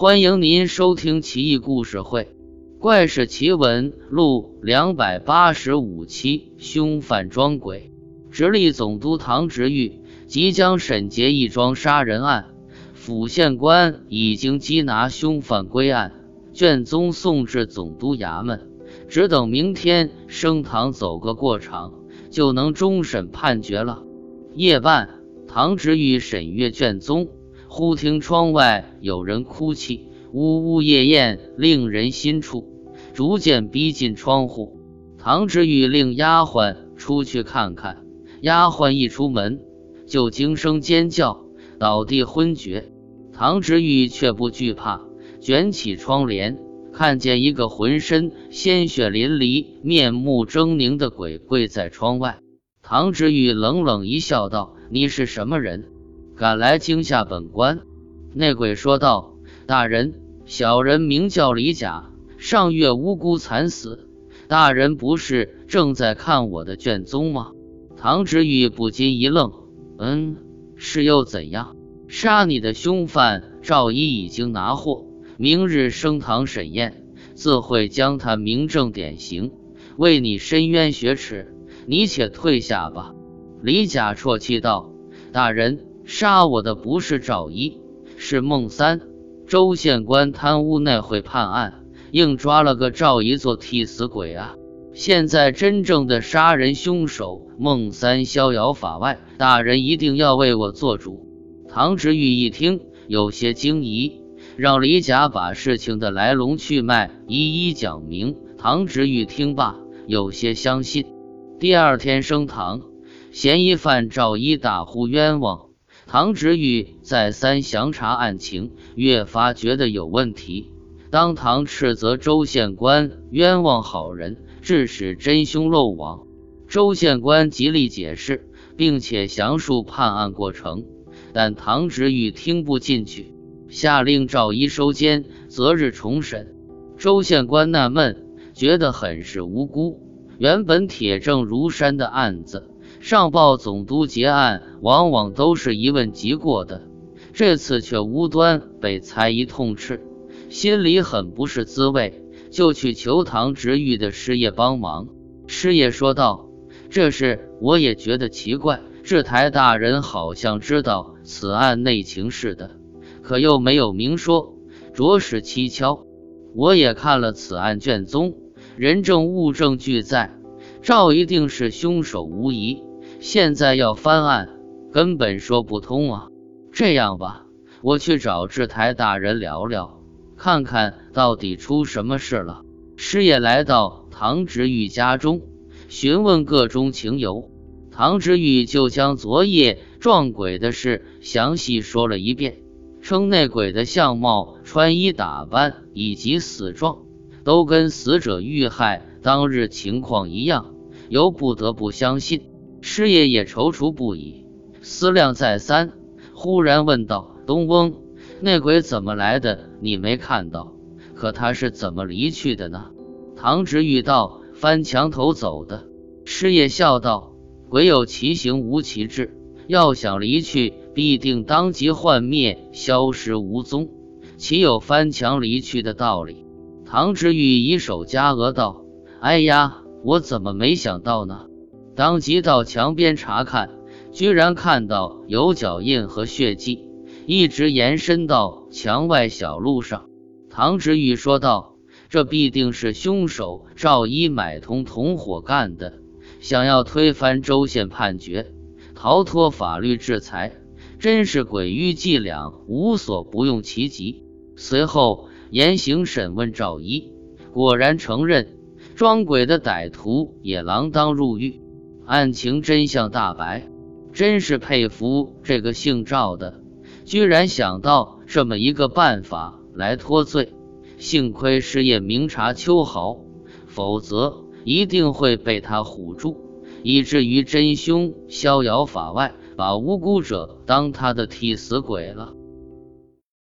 欢迎您收听《奇异故事会·怪事奇闻录》两百八十五期。凶犯装鬼，直隶总督唐执玉即将审结一桩杀人案，府县官已经缉拿凶犯归案，卷宗送至总督衙门，只等明天升堂走个过场，就能终审判决了。夜半，唐执玉审阅卷宗。忽听窗外有人哭泣，呜呜咽咽，令人心怵。逐渐逼近窗户，唐知玉令丫鬟出去看看。丫鬟一出门，就惊声尖叫，倒地昏厥。唐知玉却不惧怕，卷起窗帘，看见一个浑身鲜血淋漓、面目狰狞的鬼跪在窗外。唐知玉冷冷一笑，道：“你是什么人？”赶来惊吓本官，内鬼说道：“大人，小人名叫李甲，上月无辜惨死。大人不是正在看我的卷宗吗？”唐知玉不禁一愣：“嗯，是又怎样？杀你的凶犯赵一已经拿获，明日升堂审验，自会将他明正典刑，为你伸冤雪耻。你且退下吧。”李甲啜泣道：“大人。”杀我的不是赵一，是孟三。周县官贪污那会判案，硬抓了个赵一做替死鬼啊！现在真正的杀人凶手孟三逍遥法外，大人一定要为我做主。唐执玉一听，有些惊疑，让李甲把事情的来龙去脉一一讲明。唐执玉听罢，有些相信。第二天升堂，嫌疑犯赵一大呼冤枉。唐直玉再三详查案情，越发觉得有问题，当堂斥责周县官冤枉好人，致使真凶漏网。周县官极力解释，并且详述判案过程，但唐直玉听不进去，下令赵一收监，择日重审。周县官纳闷，觉得很是无辜。原本铁证如山的案子。上报总督结案，往往都是一问即过的，这次却无端被猜疑痛斥，心里很不是滋味，就去求唐执玉的师爷帮忙。师爷说道：“这事我也觉得奇怪，制台大人好像知道此案内情似的，可又没有明说，着实蹊跷。我也看了此案卷宗，人证物证俱在，赵一定是凶手无疑。”现在要翻案，根本说不通啊！这样吧，我去找制台大人聊聊，看看到底出什么事了。师爷来到唐执玉家中，询问个中情由。唐执玉就将昨夜撞鬼的事详细说了一遍，称那鬼的相貌、穿衣打扮以及死状，都跟死者遇害当日情况一样，由不得不相信。师爷也踌躇不已，思量再三，忽然问道：“东翁，那鬼怎么来的？你没看到？可他是怎么离去的呢？”唐执玉道：“翻墙头走的。”师爷笑道：“鬼有其形无其质，要想离去，必定当即幻灭，消失无踪，岂有翻墙离去的道理？”唐执玉以手夹额道：“哎呀，我怎么没想到呢？”当即到墙边查看，居然看到有脚印和血迹，一直延伸到墙外小路上。唐执玉说道：“这必定是凶手赵一买通同伙干的，想要推翻州县判决，逃脱法律制裁，真是鬼域伎俩，无所不用其极。”随后严刑审问赵一，果然承认装鬼的歹徒也锒铛入狱。案情真相大白，真是佩服这个姓赵的，居然想到这么一个办法来脱罪。幸亏师爷明察秋毫，否则一定会被他唬住，以至于真凶逍遥法外，把无辜者当他的替死鬼了。